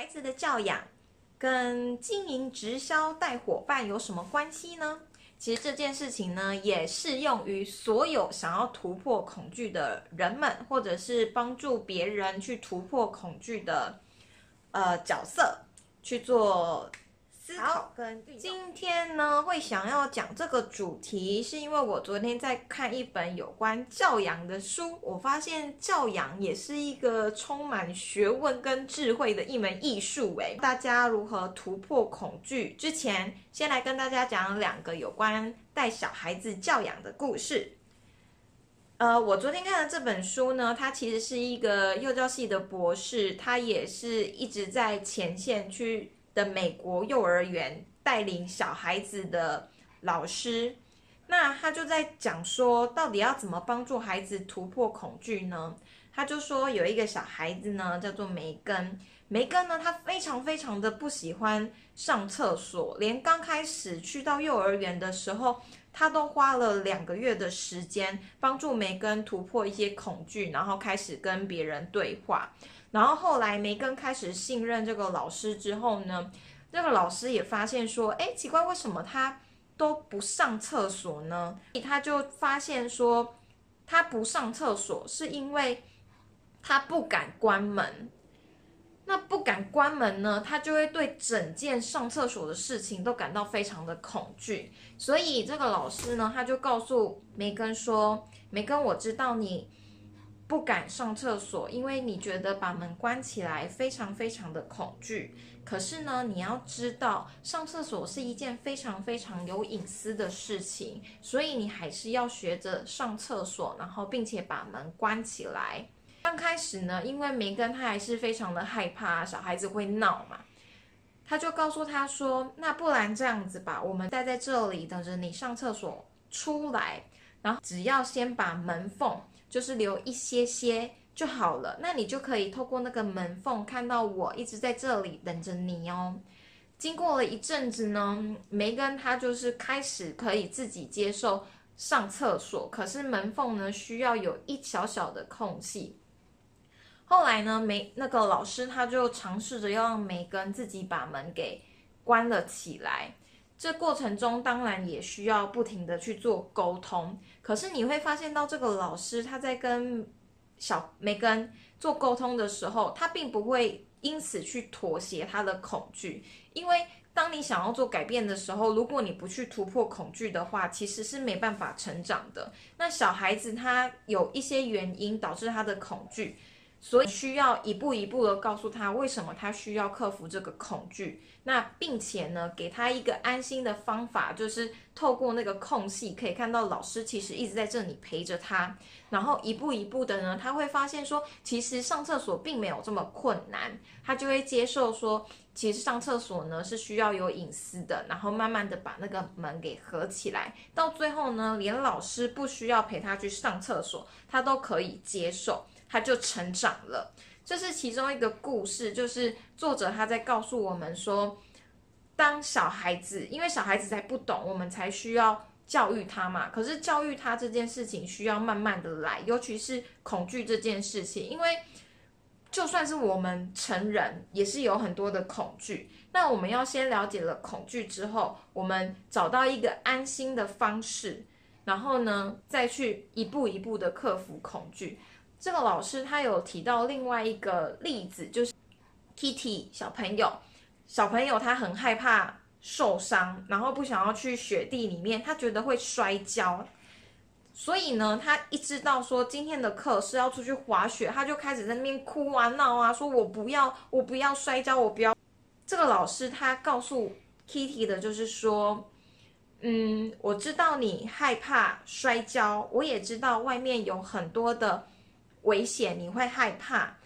孩子的教养跟经营直销带伙伴有什么关系呢？其实这件事情呢，也适用于所有想要突破恐惧的人们，或者是帮助别人去突破恐惧的呃角色去做。思考跟今天呢，会想要讲这个主题，是因为我昨天在看一本有关教养的书，我发现教养也是一个充满学问跟智慧的一门艺术。诶，大家如何突破恐惧？之前先来跟大家讲两个有关带小孩子教养的故事。呃，我昨天看的这本书呢，它其实是一个幼教系的博士，他也是一直在前线去。的美国幼儿园带领小孩子的老师，那他就在讲说，到底要怎么帮助孩子突破恐惧呢？他就说有一个小孩子呢，叫做梅根。梅根呢，他非常非常的不喜欢上厕所，连刚开始去到幼儿园的时候，他都花了两个月的时间帮助梅根突破一些恐惧，然后开始跟别人对话。然后后来梅根开始信任这个老师之后呢，这个老师也发现说，哎，奇怪，为什么他都不上厕所呢？他就发现说，他不上厕所是因为他不敢关门。那不敢关门呢，他就会对整件上厕所的事情都感到非常的恐惧。所以这个老师呢，他就告诉梅根说，梅根，我知道你。不敢上厕所，因为你觉得把门关起来非常非常的恐惧。可是呢，你要知道，上厕所是一件非常非常有隐私的事情，所以你还是要学着上厕所，然后并且把门关起来。刚开始呢，因为梅根他还是非常的害怕小孩子会闹嘛，他就告诉他说：“那不然这样子吧，我们待在这里等着你上厕所出来，然后只要先把门缝。”就是留一些些就好了，那你就可以透过那个门缝看到我一直在这里等着你哦。经过了一阵子呢，梅根他就是开始可以自己接受上厕所，可是门缝呢需要有一小小的空隙。后来呢，梅那个老师他就尝试着要让梅根自己把门给关了起来。这过程中当然也需要不停的去做沟通，可是你会发现到这个老师他在跟小梅根做沟通的时候，他并不会因此去妥协他的恐惧，因为当你想要做改变的时候，如果你不去突破恐惧的话，其实是没办法成长的。那小孩子他有一些原因导致他的恐惧。所以需要一步一步的告诉他为什么他需要克服这个恐惧，那并且呢，给他一个安心的方法，就是透过那个空隙可以看到老师其实一直在这里陪着他，然后一步一步的呢，他会发现说，其实上厕所并没有这么困难，他就会接受说，其实上厕所呢是需要有隐私的，然后慢慢的把那个门给合起来，到最后呢，连老师不需要陪他去上厕所，他都可以接受。他就成长了，这是其中一个故事，就是作者他在告诉我们说，当小孩子，因为小孩子才不懂，我们才需要教育他嘛。可是教育他这件事情需要慢慢的来，尤其是恐惧这件事情，因为就算是我们成人，也是有很多的恐惧。那我们要先了解了恐惧之后，我们找到一个安心的方式，然后呢，再去一步一步的克服恐惧。这个老师他有提到另外一个例子，就是 Kitty 小朋友，小朋友他很害怕受伤，然后不想要去雪地里面，他觉得会摔跤，所以呢，他一知道说今天的课是要出去滑雪，他就开始在那边哭啊闹啊，说我不要，我不要摔跤，我不要。这个老师他告诉 Kitty 的就是说，嗯，我知道你害怕摔跤，我也知道外面有很多的。危险，你会害怕。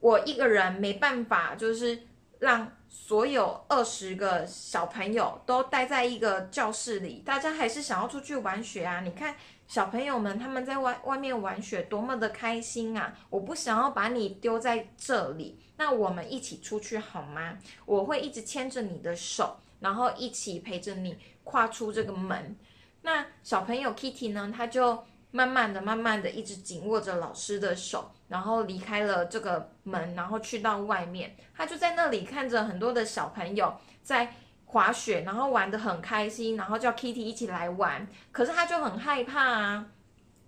我一个人没办法，就是让所有二十个小朋友都待在一个教室里，大家还是想要出去玩雪啊！你看小朋友们他们在外外面玩雪多么的开心啊！我不想要把你丢在这里，那我们一起出去好吗？我会一直牵着你的手，然后一起陪着你跨出这个门。那小朋友 Kitty 呢？他就。慢慢的、慢慢的，一直紧握着老师的手，然后离开了这个门，然后去到外面。他就在那里看着很多的小朋友在滑雪，然后玩的很开心，然后叫 Kitty 一起来玩。可是他就很害怕啊。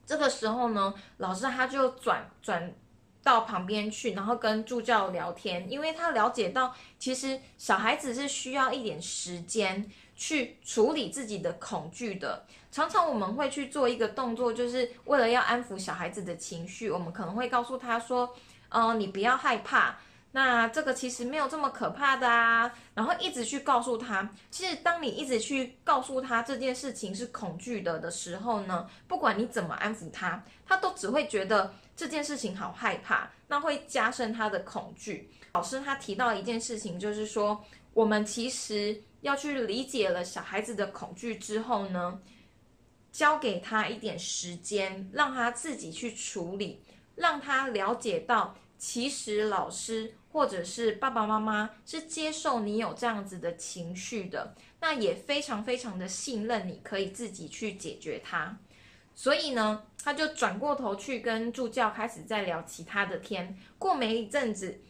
这个时候呢，老师他就转转到旁边去，然后跟助教聊天，因为他了解到，其实小孩子是需要一点时间去处理自己的恐惧的。常常我们会去做一个动作，就是为了要安抚小孩子的情绪，我们可能会告诉他说：“嗯，你不要害怕。”那这个其实没有这么可怕的啊，然后一直去告诉他，其实当你一直去告诉他这件事情是恐惧的的时候呢，不管你怎么安抚他，他都只会觉得这件事情好害怕，那会加深他的恐惧。老师他提到一件事情，就是说我们其实要去理解了小孩子的恐惧之后呢，交给他一点时间，让他自己去处理，让他了解到。其实老师或者是爸爸妈妈是接受你有这样子的情绪的，那也非常非常的信任你可以自己去解决它。所以呢，他就转过头去跟助教开始在聊其他的天。过没一阵子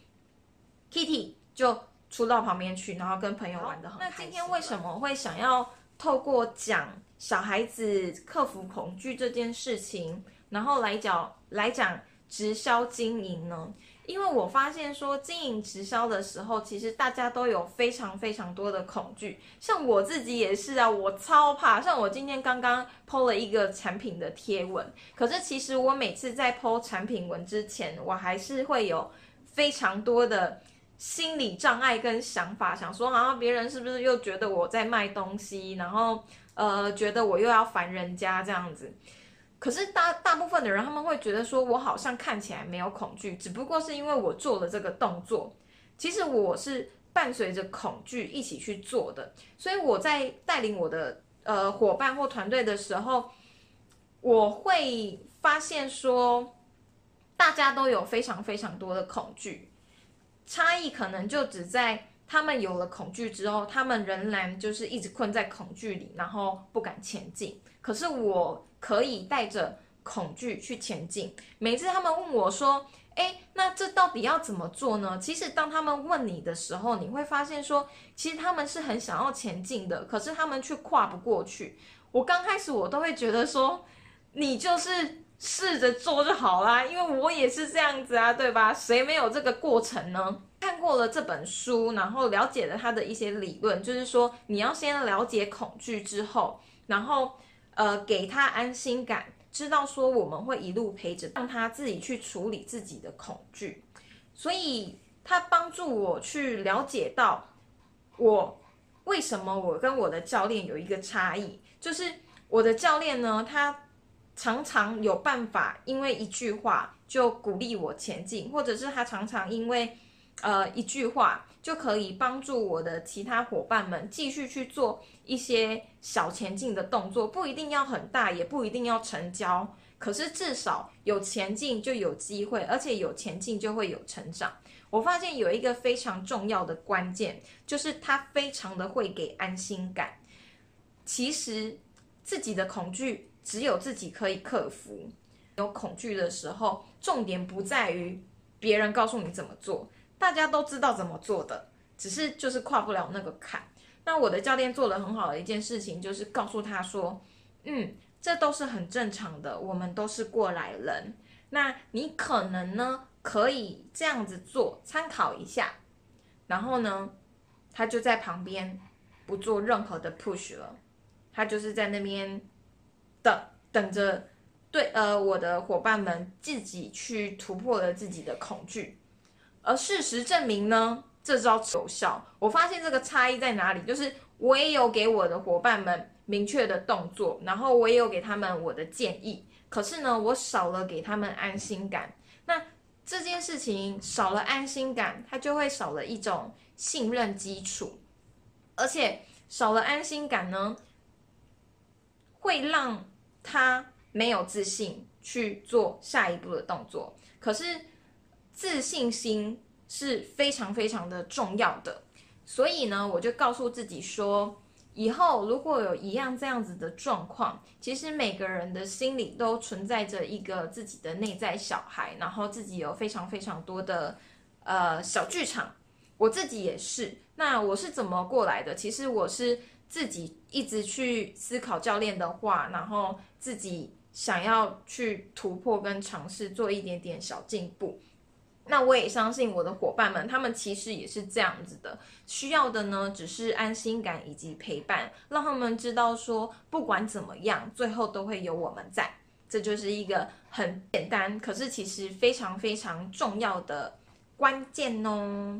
，Kitty 就出到旁边去，然后跟朋友玩的很开心。那今天为什么会想要透过讲小孩子克服恐惧这件事情，然后来讲来讲？直销经营呢？因为我发现说经营直销的时候，其实大家都有非常非常多的恐惧。像我自己也是啊，我超怕。像我今天刚刚 PO 了一个产品的贴文，可是其实我每次在 PO 产品文之前，我还是会有非常多的心理障碍跟想法，想说好像别人是不是又觉得我在卖东西，然后呃，觉得我又要烦人家这样子。可是大大部分的人，他们会觉得说，我好像看起来没有恐惧，只不过是因为我做了这个动作。其实我是伴随着恐惧一起去做的，所以我在带领我的呃伙伴或团队的时候，我会发现说，大家都有非常非常多的恐惧，差异可能就只在他们有了恐惧之后，他们仍然就是一直困在恐惧里，然后不敢前进。可是我。可以带着恐惧去前进。每次他们问我说：“哎，那这到底要怎么做呢？”其实当他们问你的时候，你会发现说，其实他们是很想要前进的，可是他们却跨不过去。我刚开始我都会觉得说，你就是试着做就好啦，因为我也是这样子啊，对吧？谁没有这个过程呢？看过了这本书，然后了解了他的一些理论，就是说你要先了解恐惧之后，然后。呃，给他安心感，知道说我们会一路陪着，让他自己去处理自己的恐惧，所以他帮助我去了解到我为什么我跟我的教练有一个差异，就是我的教练呢，他常常有办法，因为一句话就鼓励我前进，或者是他常常因为。呃，一句话就可以帮助我的其他伙伴们继续去做一些小前进的动作，不一定要很大，也不一定要成交，可是至少有前进就有机会，而且有前进就会有成长。我发现有一个非常重要的关键，就是他非常的会给安心感。其实自己的恐惧只有自己可以克服。有恐惧的时候，重点不在于别人告诉你怎么做。大家都知道怎么做的，只是就是跨不了那个坎。那我的教练做了很好的一件事情，就是告诉他说：“嗯，这都是很正常的，我们都是过来人。那你可能呢，可以这样子做，参考一下。然后呢，他就在旁边不做任何的 push 了，他就是在那边等等着，对，呃，我的伙伴们自己去突破了自己的恐惧。”而事实证明呢，这招有效。我发现这个差异在哪里，就是我也有给我的伙伴们明确的动作，然后我也有给他们我的建议。可是呢，我少了给他们安心感。那这件事情少了安心感，它就会少了一种信任基础，而且少了安心感呢，会让他没有自信去做下一步的动作。可是。自信心是非常非常的重要的，所以呢，我就告诉自己说，以后如果有一样这样子的状况，其实每个人的心里都存在着一个自己的内在小孩，然后自己有非常非常多的呃小剧场。我自己也是，那我是怎么过来的？其实我是自己一直去思考教练的话，然后自己想要去突破跟尝试做一点点小进步。那我也相信我的伙伴们，他们其实也是这样子的，需要的呢只是安心感以及陪伴，让他们知道说不管怎么样，最后都会有我们在。这就是一个很简单，可是其实非常非常重要的关键哦。